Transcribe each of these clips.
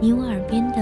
你我耳边的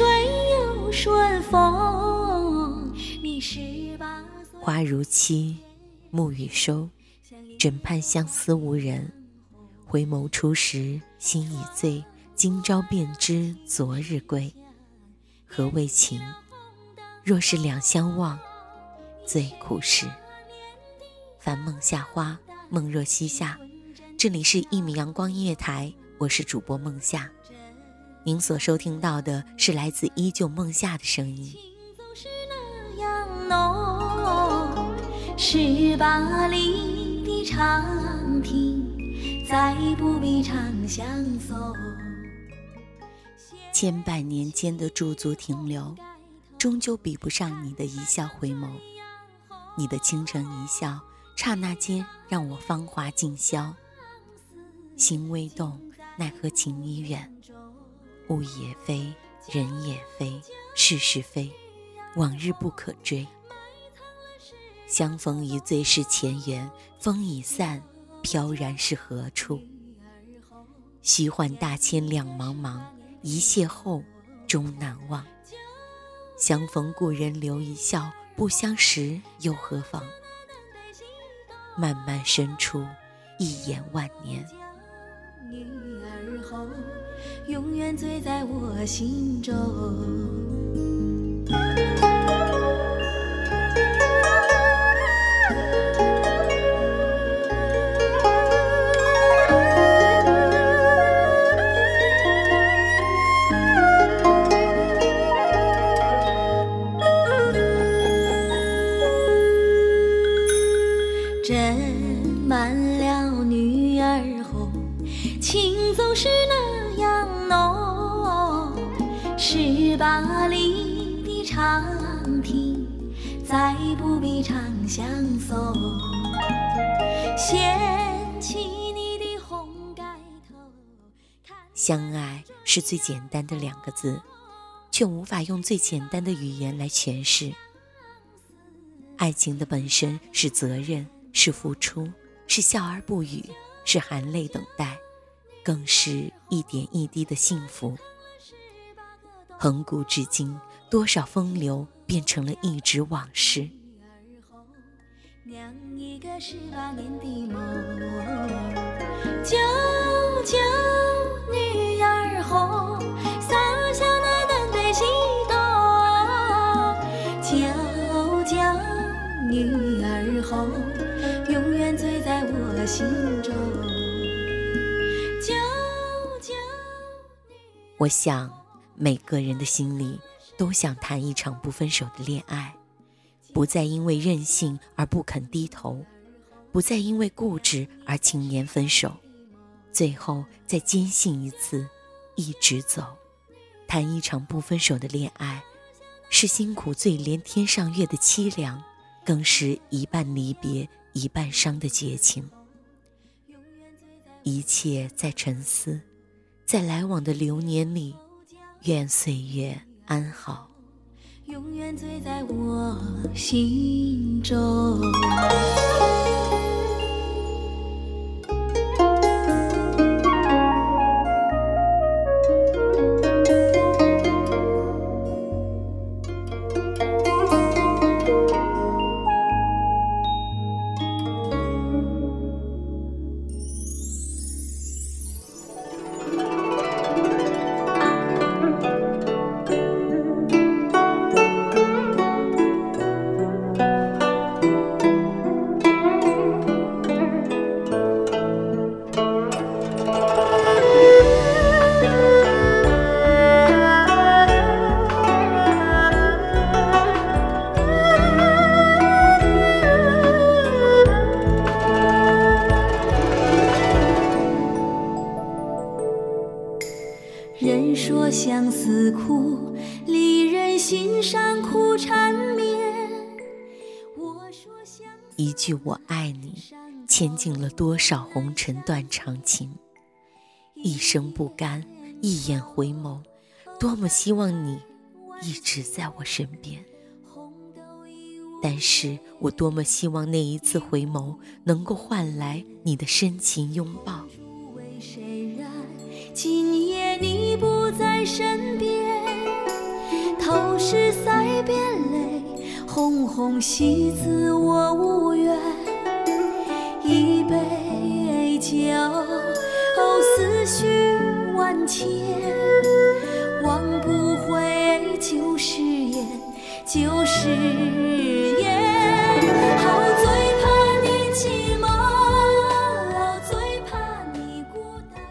水又顺风。你十八，花如期，暮雨收，枕畔相思无人。回眸初时心已醉，今朝便知昨日归。何为情？若是两相忘，最苦时。凡梦夏花，梦若西夏。这里是一米阳光音乐台，我是主播梦夏。您所收听到的是来自依旧梦夏的声音。十八里的长亭，再不必长相送。千百年间的驻足停留，终究比不上你的一笑回眸。你的倾城一笑，刹那间让我芳华尽消。心微动，奈何情已远。物也非，人也非，事是非，往日不可追。相逢一醉是前缘，风已散，飘然是何处？虚幻大千两茫茫，一邂逅终难忘。相逢故人留一笑，不相识又何妨？漫漫深处，一眼万年。永远醉在我心中。相逢。掀起你的红盖头，相爱是最简单的两个字，却无法用最简单的语言来诠释。爱情的本身是责任，是付出，是笑而不语，是含泪等待。更是一点一滴的幸福。恒古至今，多少风流变成了一纸往事。酿一个十八年的梦，九九女儿红，洒下那丹黛西朵。九九女儿红，永远醉在我心中。九我想，每个人的心里都想谈一场不分手的恋爱，不再因为任性而不肯低头，不再因为固执而轻言分手，最后再坚信一次，一直走。谈一场不分手的恋爱，是辛苦最连天上月的凄凉，更是一半离别一半伤的绝情。一切在沉思，在来往的流年里，愿岁月安好。永远醉在我心中。句我爱你，牵尽了多少红尘断肠情。一生不甘，一眼回眸，多么希望你一直在我身边。但是我多么希望那一次回眸，能够换来你的深情拥抱。今夜你不在身边，头是腮边，红红喜字我无缘。一杯酒，哦思绪万千，忘不回旧誓言，旧誓言。好最怕你寂寞，最怕你孤单。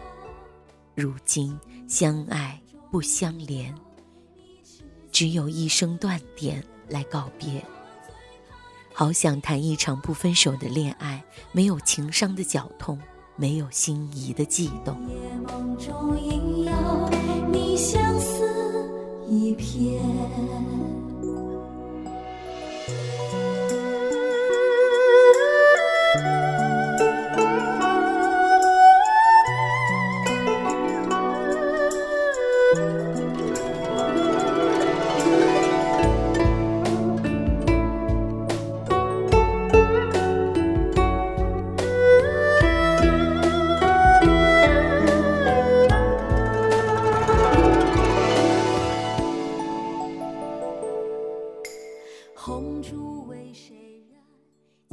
如今相爱不相连，只有一声断点来告别。好想谈一场不分手的恋爱，没有情伤的绞痛，没有心仪的悸动。夜梦中你相思一片。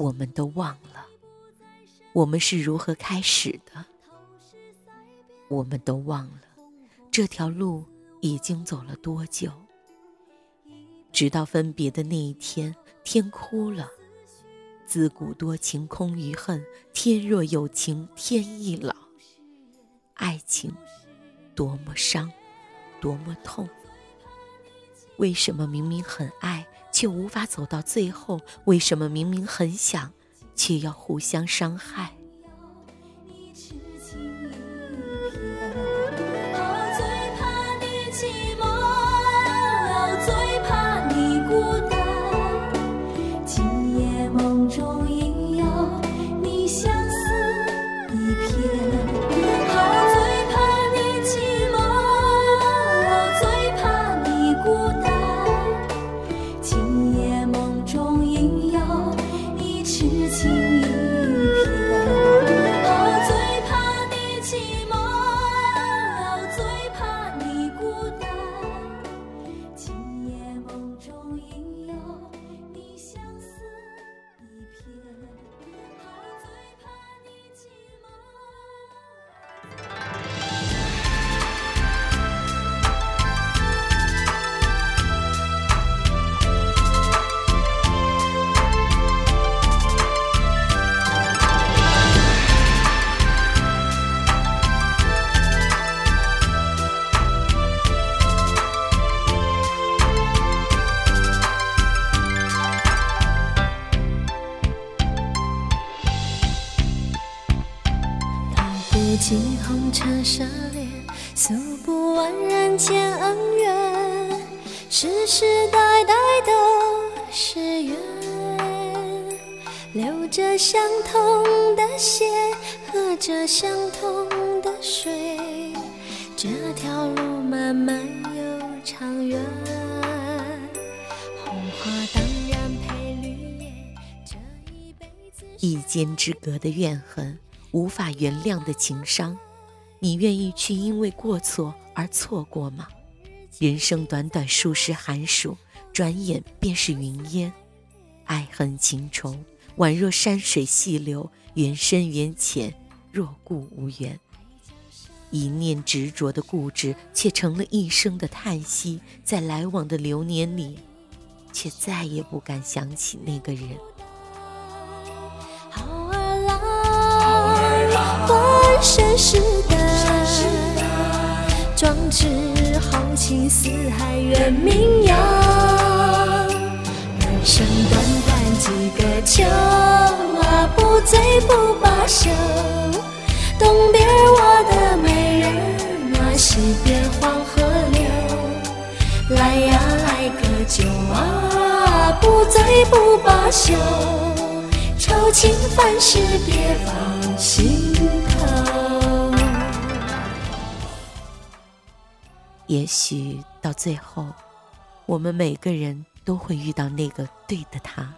我们都忘了，我们是如何开始的。我们都忘了，这条路已经走了多久。直到分别的那一天，天哭了。自古多情空余恨，天若有情天亦老。爱情多么伤，多么痛。为什么明明很爱？却无法走到最后，为什么明明很想，却要互相伤害？尽红尘奢恋，诉不完人间恩怨，世世代代都是缘。流着相同的血，喝着相同的水，这条路漫漫又长远。红花当然配绿叶，这一辈子。一间之隔的怨恨。无法原谅的情伤，你愿意去因为过错而错过吗？人生短短数十寒暑，转眼便是云烟。爱恨情仇，宛若山水细流，缘深缘浅，若故无缘。一念执着的固执，却成了一生的叹息。在来往的流年里，却再也不敢想起那个人。盛世的壮志豪情，四海远名扬。人生短短几个秋啊，不醉不罢休。东边我的美人啊，西边黄河流。来呀来个酒啊，不醉不罢休。愁情烦事别放也许到最后，我们每个人都会遇到那个对的他。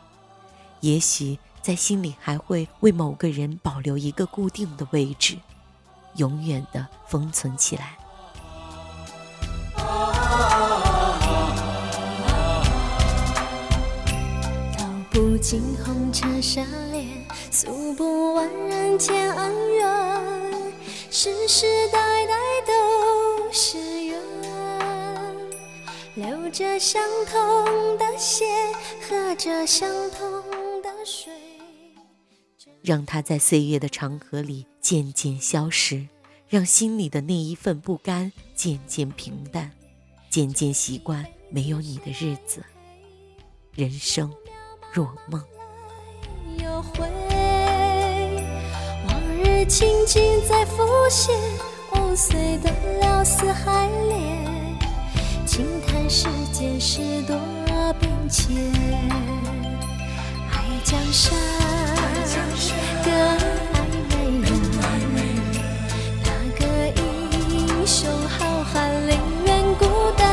也许在心里还会为某个人保留一个固定的位置，永远的封存起来。道不尽红尘奢恋，诉不完人间恩怨，世世代代都是。流着相同的血，喝着相同的水。让它在岁月的长河里渐渐消失，让心里的那一份不甘渐渐平淡，渐渐习惯没有你的日子。人生。若梦，又回，往日情景在浮现，藕碎断了丝还连，世间事多变迁，爱江山，更爱美人，那个英雄好汉宁愿孤单。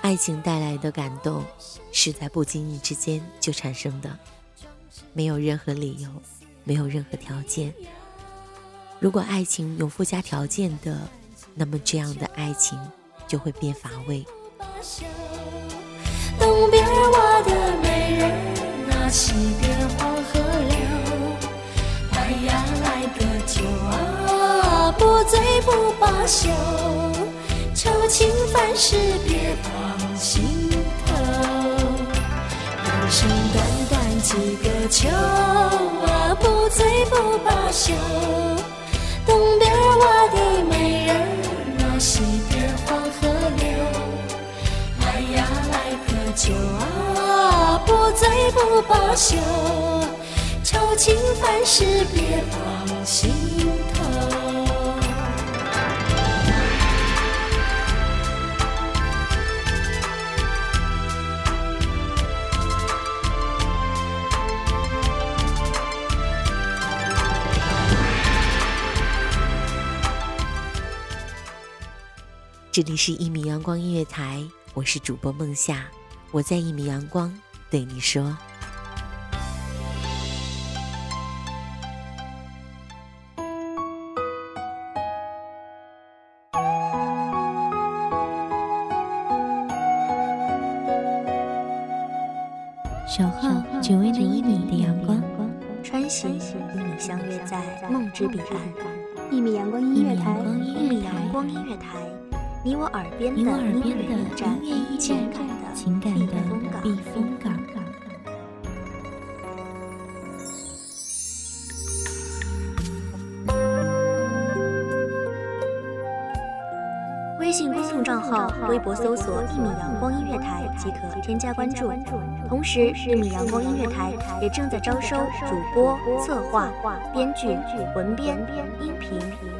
爱情带来的感动，是在不经意之间就产生的，没有任何理由，没有任何条件。如果爱情有附加条件的，那么这样的爱情就会变乏味。东边我的美人啊，西边黄河流，来呀来个酒啊，不醉不罢休。愁情烦事别放心头，人生短短几个秋啊，不醉不罢休。东边我的美人西边黄河流。来呀来个酒啊，不醉不罢休。愁情烦事别放心这里是一米阳光音乐台，我是主播梦夏，我在一米阳光对你说。小号只为那一米的阳光，穿行与你相约在梦之彼岸。一米阳光音乐台，一米阳光音乐台。你我耳边的音乐驿站，情感的情感的避风港。微信公众众账号微博搜索“一米阳光音乐台”即可添加关注。同时，一米阳光音乐台也正在招收主播、策划、编剧、文编、音频、